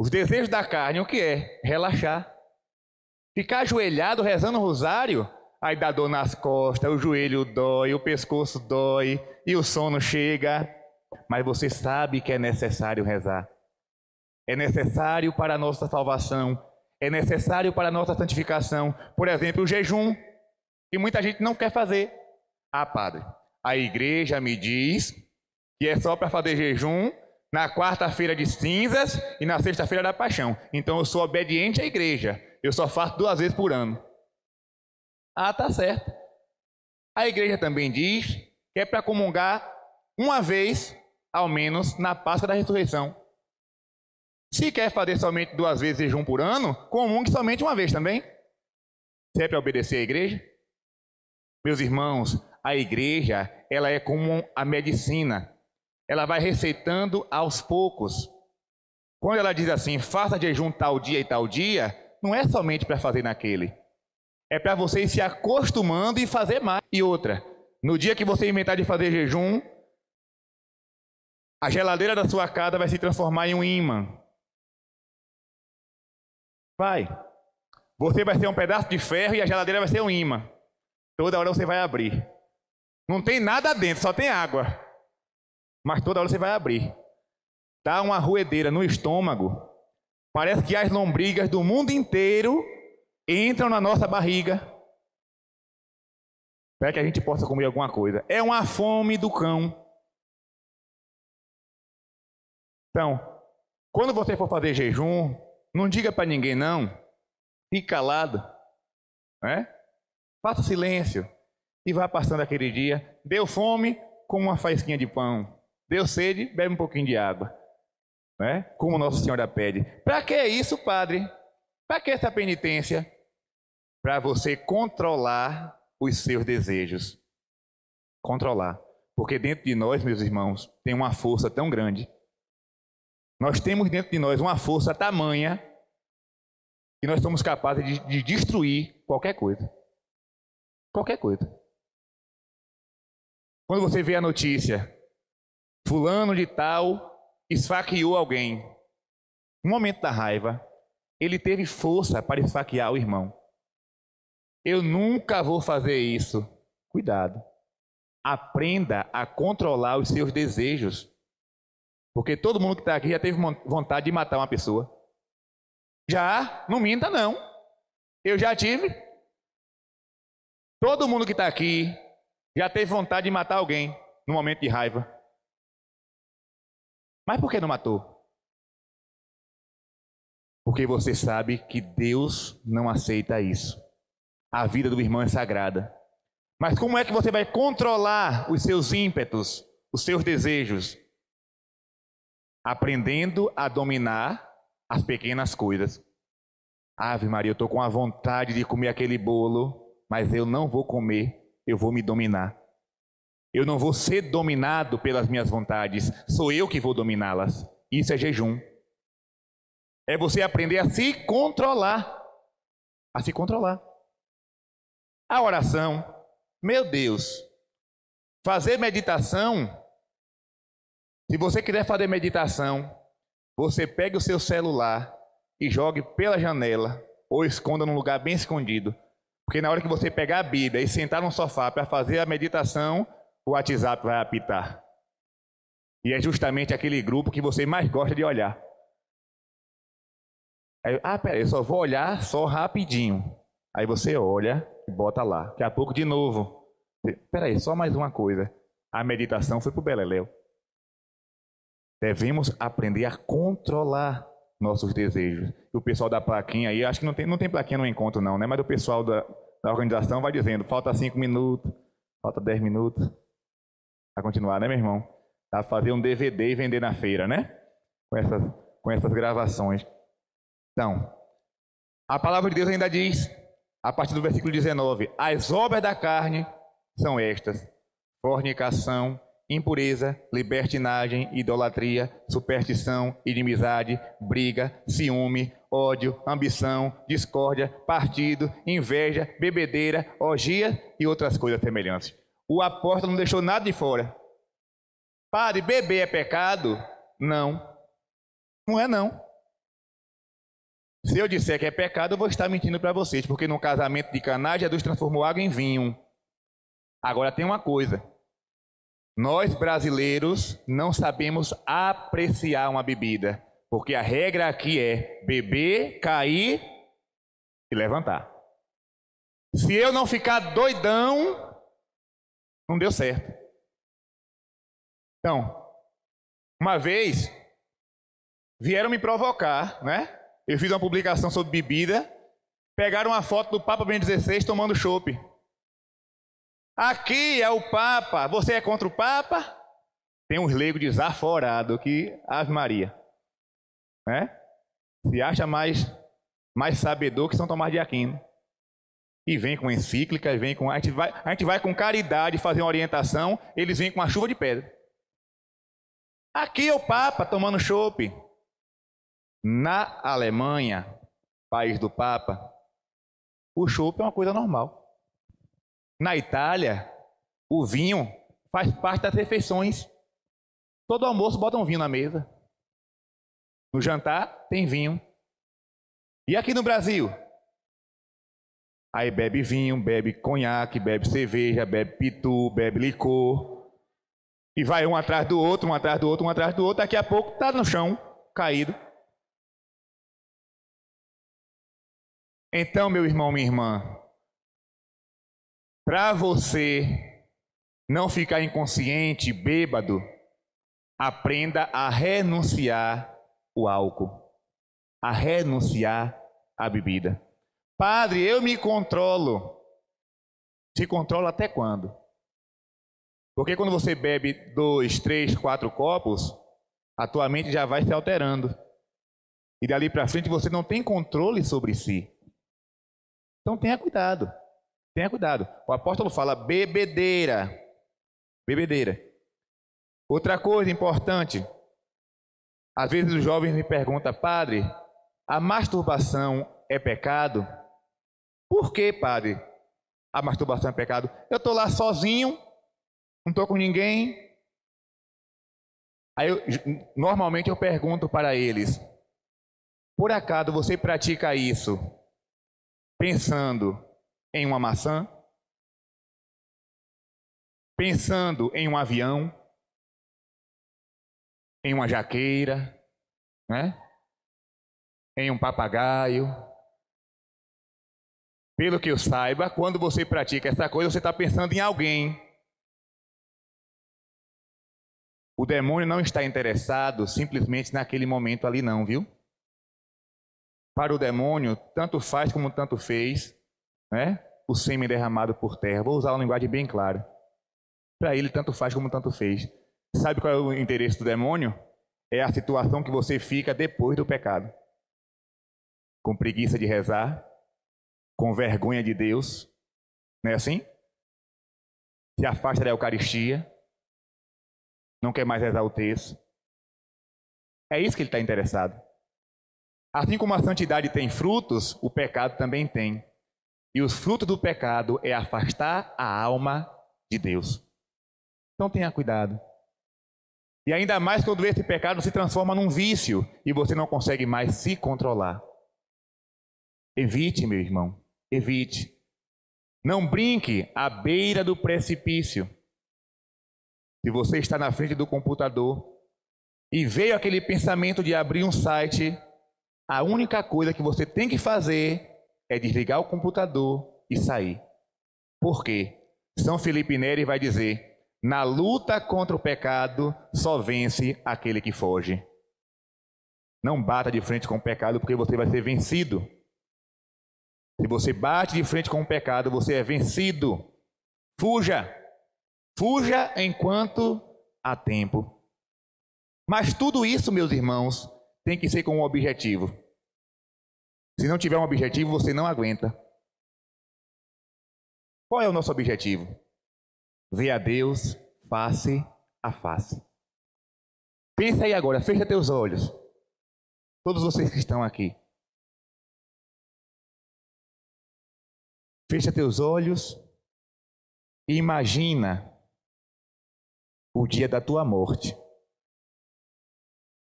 Os desejos da carne, o que é? Relaxar. Ficar ajoelhado rezando o rosário, aí dá dor nas costas, o joelho dói, o pescoço dói e o sono chega. Mas você sabe que é necessário rezar. É necessário para a nossa salvação. É necessário para a nossa santificação. Por exemplo, o jejum, que muita gente não quer fazer. Ah, padre, a igreja me diz que é só para fazer jejum na quarta-feira de cinzas e na sexta-feira da paixão. Então eu sou obediente à igreja. Eu só faço duas vezes por ano. Ah, tá certo. A igreja também diz que é para comungar uma vez, ao menos, na Páscoa da Ressurreição. Se quer fazer somente duas vezes jejum por ano, comungue somente uma vez também. Se é para obedecer à igreja. Meus irmãos, a igreja, ela é como a medicina. Ela vai receitando aos poucos. Quando ela diz assim, faça jejum tal dia e tal dia, não é somente para fazer naquele. É para você ir se acostumando e fazer mais. E outra, no dia que você inventar de fazer jejum, a geladeira da sua casa vai se transformar em um imã. Vai. Você vai ser um pedaço de ferro e a geladeira vai ser um imã. Toda hora você vai abrir. Não tem nada dentro, só tem água. Mas toda hora você vai abrir. Dá uma ruedeira no estômago. Parece que as lombrigas do mundo inteiro entram na nossa barriga. Para que a gente possa comer alguma coisa. É uma fome do cão. Então, quando você for fazer jejum, não diga para ninguém não. Fique calado. Né? Faça silêncio. E vá passando aquele dia. Deu fome, com uma faísquinha de pão. Deu sede, bebe um pouquinho de água. Né? Como Nossa Senhora pede. Para que isso, Padre? Para que essa penitência? Para você controlar os seus desejos. Controlar. Porque dentro de nós, meus irmãos, tem uma força tão grande. Nós temos dentro de nós uma força tamanha que nós somos capazes de, de destruir qualquer coisa. Qualquer coisa. Quando você vê a notícia, fulano de tal esfaqueou alguém. No momento da raiva, ele teve força para esfaquear o irmão. Eu nunca vou fazer isso. Cuidado. Aprenda a controlar os seus desejos. Porque todo mundo que está aqui já teve vontade de matar uma pessoa. Já, não minta não. Eu já tive. Todo mundo que está aqui já teve vontade de matar alguém no momento de raiva. Mas por que não matou? Porque você sabe que Deus não aceita isso. A vida do irmão é sagrada. Mas como é que você vai controlar os seus ímpetos, os seus desejos? Aprendendo a dominar as pequenas coisas. Ave Maria, eu estou com a vontade de comer aquele bolo, mas eu não vou comer, eu vou me dominar. Eu não vou ser dominado pelas minhas vontades, sou eu que vou dominá-las. Isso é jejum. É você aprender a se controlar. A se controlar. A oração, meu Deus, fazer meditação. Se você quiser fazer meditação, você pega o seu celular e jogue pela janela ou esconda num lugar bem escondido. Porque na hora que você pegar a Bíblia e sentar no sofá para fazer a meditação, o WhatsApp vai apitar. E é justamente aquele grupo que você mais gosta de olhar. Aí, ah, peraí, eu só vou olhar só rapidinho. Aí você olha e bota lá. Daqui a pouco de novo. Peraí, só mais uma coisa. A meditação foi para o Beleléu. Devemos aprender a controlar nossos desejos. O pessoal da plaquinha aí, acho que não tem, não tem plaquinha no encontro não, né? Mas o pessoal da, da organização vai dizendo, falta cinco minutos, falta dez minutos. Vai continuar, né, meu irmão? Pra fazer um DVD e vender na feira, né? Com essas, com essas gravações. Então, a palavra de Deus ainda diz, a partir do versículo 19, as obras da carne são estas: fornicação, impureza, libertinagem, idolatria, superstição, inimizade, briga, ciúme, ódio, ambição, discórdia, partido, inveja, bebedeira, orgia e outras coisas semelhantes. O apóstolo não deixou nada de fora. Padre, beber é pecado? Não. Não é não. Se eu disser que é pecado, eu vou estar mentindo para vocês, porque no casamento de Caná, Jesus transformou água em vinho. Agora tem uma coisa: nós brasileiros não sabemos apreciar uma bebida, porque a regra aqui é beber, cair e levantar. Se eu não ficar doidão, não deu certo. Então, uma vez vieram me provocar, né? Eu fiz uma publicação sobre bebida, pegaram uma foto do Papa Ben 16 tomando chopp. Aqui é o Papa, você é contra o Papa? Tem uns leigos desaforados que, Ave Maria, né? Se acha mais, mais sabedor que São Tomás de Aquino. E vem com encíclicas, vem com. A gente, vai, a gente vai com caridade fazer uma orientação, eles vêm com uma chuva de pedra. Aqui é o Papa tomando chopp. Na Alemanha, país do Papa, o chopp é uma coisa normal. Na Itália, o vinho faz parte das refeições. Todo almoço bota um vinho na mesa. No jantar tem vinho. E aqui no Brasil? Aí bebe vinho, bebe conhaque, bebe cerveja, bebe pitu, bebe licor. E vai um atrás do outro, um atrás do outro, um atrás do outro. Daqui a pouco está no chão, caído. Então, meu irmão, minha irmã, para você não ficar inconsciente, bêbado, aprenda a renunciar o álcool, a renunciar a bebida. Padre, eu me controlo. Se controla até quando? Porque quando você bebe dois, três, quatro copos, a tua mente já vai se alterando. E dali para frente você não tem controle sobre si. Então tenha cuidado. Tenha cuidado. O apóstolo fala bebedeira. Bebedeira. Outra coisa importante. Às vezes os jovens me perguntam, padre, a masturbação é pecado? Por que, padre, a masturbação é pecado? Eu estou lá sozinho, não estou com ninguém. Aí eu, normalmente eu pergunto para eles: por acaso você pratica isso pensando em uma maçã, pensando em um avião, em uma jaqueira, né? em um papagaio. Pelo que eu saiba, quando você pratica essa coisa, você está pensando em alguém. O demônio não está interessado simplesmente naquele momento ali, não, viu? Para o demônio, tanto faz como tanto fez, né? O sêmen derramado por terra. Vou usar uma linguagem bem clara. Para ele, tanto faz como tanto fez. Sabe qual é o interesse do demônio? É a situação que você fica depois do pecado. Com preguiça de rezar, com vergonha de Deus, não é assim? Se afasta da Eucaristia, não quer mais rezar o texto. É isso que ele está interessado. Assim como a santidade tem frutos, o pecado também tem. E os frutos do pecado é afastar a alma de Deus. Então tenha cuidado. E ainda mais quando esse pecado se transforma num vício e você não consegue mais se controlar. Evite, meu irmão, evite. Não brinque à beira do precipício. Se você está na frente do computador e veio aquele pensamento de abrir um site a única coisa que você tem que fazer é desligar o computador e sair. Por quê? São Felipe Neri vai dizer: na luta contra o pecado só vence aquele que foge. Não bata de frente com o pecado, porque você vai ser vencido. Se você bate de frente com o pecado, você é vencido. Fuja. Fuja enquanto há tempo. Mas tudo isso, meus irmãos, tem que ser com um objetivo. Se não tiver um objetivo, você não aguenta. Qual é o nosso objetivo? Ver a Deus face a face. Pensa aí agora, fecha teus olhos. Todos vocês que estão aqui. Fecha teus olhos e imagina o dia da tua morte.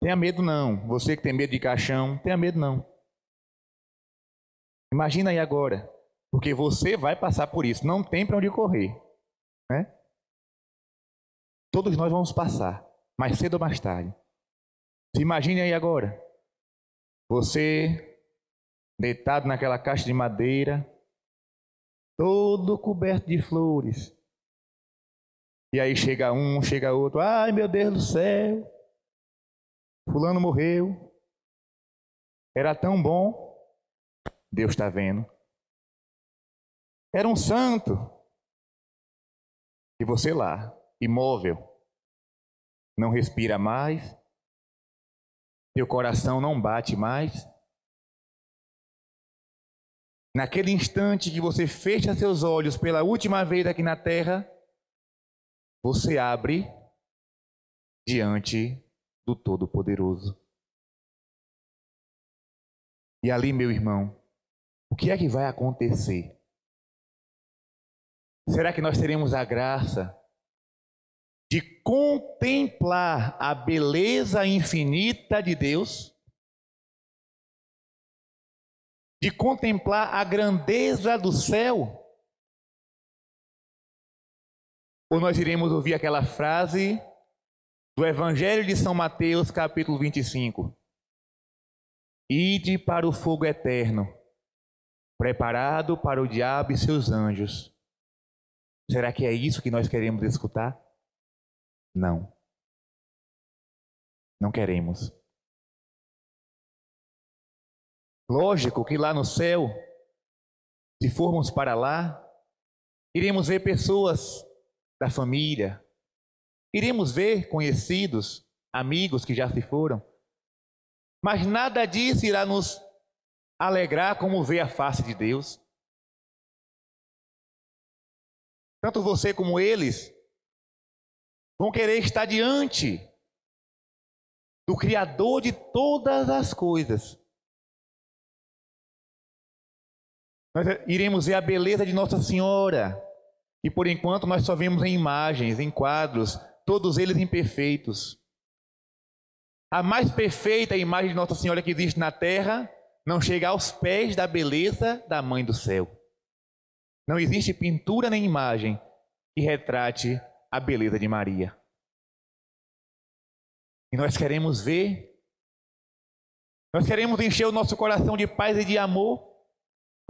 Tenha medo não. Você que tem medo de caixão, tenha medo não. Imagina aí agora, porque você vai passar por isso, não tem para onde correr, né? Todos nós vamos passar, mais cedo ou mais tarde. Se imagine aí agora, você deitado naquela caixa de madeira, todo coberto de flores. E aí chega um, chega outro, ai meu Deus do céu, fulano morreu. Era tão bom, Deus está vendo. Era um santo. E você lá, imóvel, não respira mais, teu coração não bate mais. Naquele instante que você fecha seus olhos pela última vez aqui na terra, você abre diante do Todo-Poderoso. E ali, meu irmão, o que é que vai acontecer? Será que nós teremos a graça de contemplar a beleza infinita de Deus? De contemplar a grandeza do céu? Ou nós iremos ouvir aquela frase do Evangelho de São Mateus, capítulo 25: Ide para o fogo eterno, preparado para o diabo e seus anjos. Será que é isso que nós queremos escutar? Não. Não queremos. Lógico que lá no céu, se formos para lá, iremos ver pessoas da família, iremos ver conhecidos, amigos que já se foram, mas nada disso irá nos alegrar como ver a face de Deus. Tanto você como eles vão querer estar diante do Criador de todas as coisas. Nós iremos ver a beleza de Nossa Senhora. E por enquanto nós só vemos em imagens, em quadros, todos eles imperfeitos. A mais perfeita imagem de Nossa Senhora que existe na terra não chega aos pés da beleza da Mãe do Céu. Não existe pintura nem imagem que retrate a beleza de Maria. E nós queremos ver, nós queremos encher o nosso coração de paz e de amor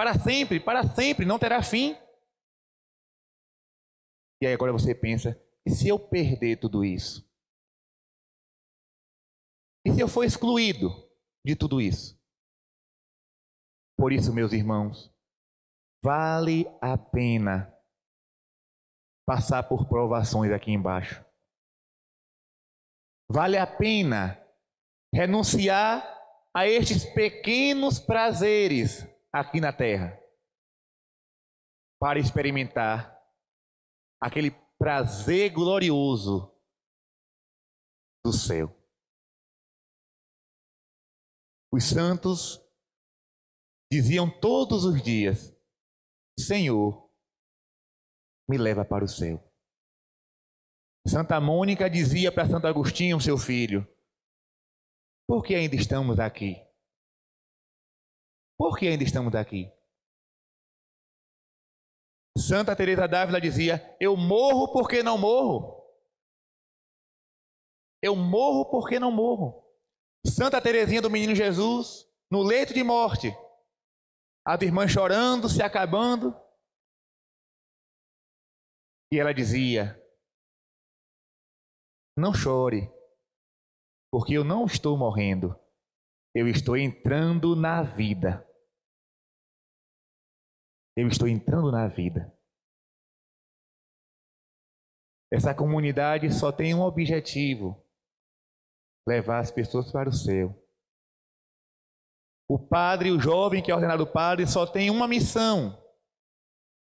para sempre, para sempre, não terá fim. E aí agora você pensa: e se eu perder tudo isso? E se eu for excluído de tudo isso? Por isso, meus irmãos, vale a pena passar por provações aqui embaixo. Vale a pena renunciar a estes pequenos prazeres aqui na terra para experimentar aquele prazer glorioso do céu. Os santos diziam todos os dias: Senhor, me leva para o céu. Santa Mônica dizia para Santo Agostinho, seu filho: Por que ainda estamos aqui? Por que ainda estamos aqui? Santa Teresa d'Ávila dizia: "Eu morro porque não morro". Eu morro porque não morro. Santa Teresinha do Menino Jesus, no leito de morte, as irmãs chorando, se acabando, e ela dizia: Não chore, porque eu não estou morrendo, eu estou entrando na vida. Eu estou entrando na vida. Essa comunidade só tem um objetivo: levar as pessoas para o céu. O padre, o jovem que é ordenado padre, só tem uma missão,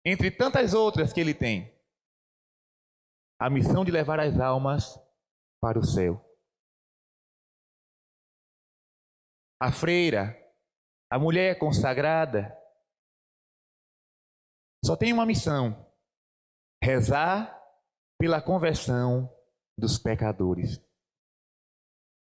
entre tantas outras que ele tem: a missão de levar as almas para o céu. A freira, a mulher consagrada, só tem uma missão: rezar pela conversão dos pecadores.